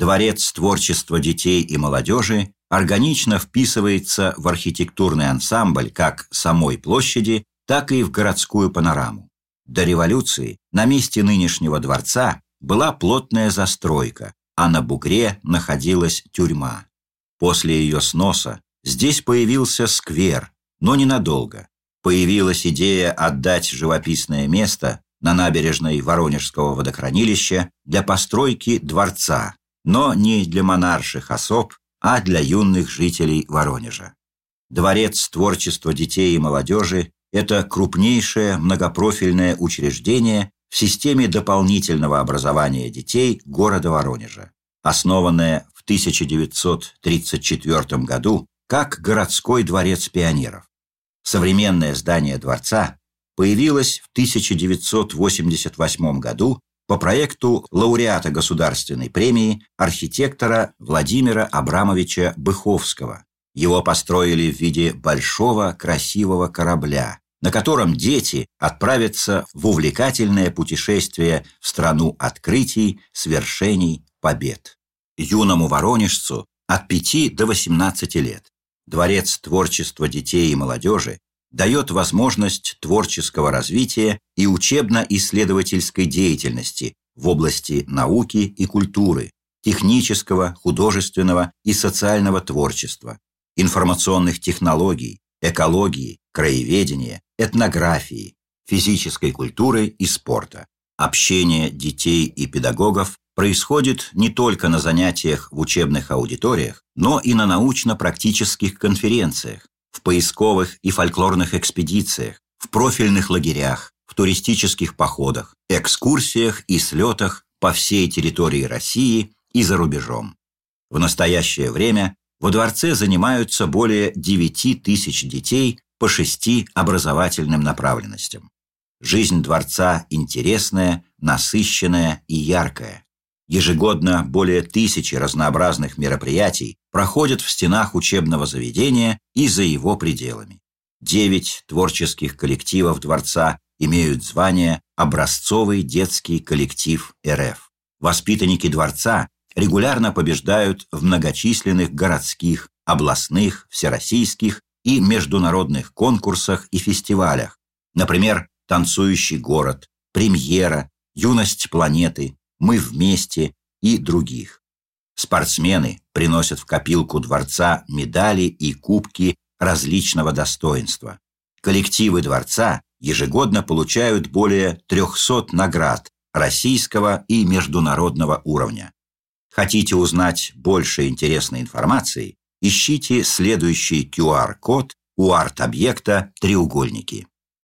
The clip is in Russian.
Дворец творчества детей и молодежи органично вписывается в архитектурный ансамбль как самой площади, так и в городскую панораму. До революции на месте нынешнего дворца была плотная застройка, а на бугре находилась тюрьма. После ее сноса здесь появился сквер, но ненадолго. Появилась идея отдать живописное место на набережной Воронежского водохранилища для постройки дворца, но не для монарших особ, а для юных жителей Воронежа. Дворец творчества детей и молодежи – это крупнейшее многопрофильное учреждение в системе дополнительного образования детей города Воронежа, основанное в 1934 году как городской дворец пионеров. Современное здание дворца появилось в 1988 году по проекту лауреата государственной премии архитектора Владимира Абрамовича Быховского. Его построили в виде большого красивого корабля, на котором дети отправятся в увлекательное путешествие в страну открытий, свершений, побед. Юному воронежцу от 5 до 18 лет Дворец творчества детей и молодежи дает возможность творческого развития и учебно-исследовательской деятельности в области науки и культуры, технического, художественного и социального творчества, информационных технологий, экологии, краеведения, этнографии, физической культуры и спорта. Общение детей и педагогов происходит не только на занятиях в учебных аудиториях, но и на научно-практических конференциях, в поисковых и фольклорных экспедициях, в профильных лагерях, в туристических походах, экскурсиях и слетах по всей территории России и за рубежом. В настоящее время во дворце занимаются более 9 тысяч детей по шести образовательным направленностям. Жизнь дворца интересная, насыщенная и яркая. Ежегодно более тысячи разнообразных мероприятий проходят в стенах учебного заведения и за его пределами. Девять творческих коллективов Дворца имеют звание «Образцовый детский коллектив РФ». Воспитанники Дворца регулярно побеждают в многочисленных городских, областных, всероссийских и международных конкурсах и фестивалях, например, «Танцующий город», «Премьера», «Юность планеты», мы вместе и других. Спортсмены приносят в копилку дворца медали и кубки различного достоинства. Коллективы дворца ежегодно получают более 300 наград российского и международного уровня. Хотите узнать больше интересной информации? Ищите следующий QR-код у арт-объекта «Треугольники».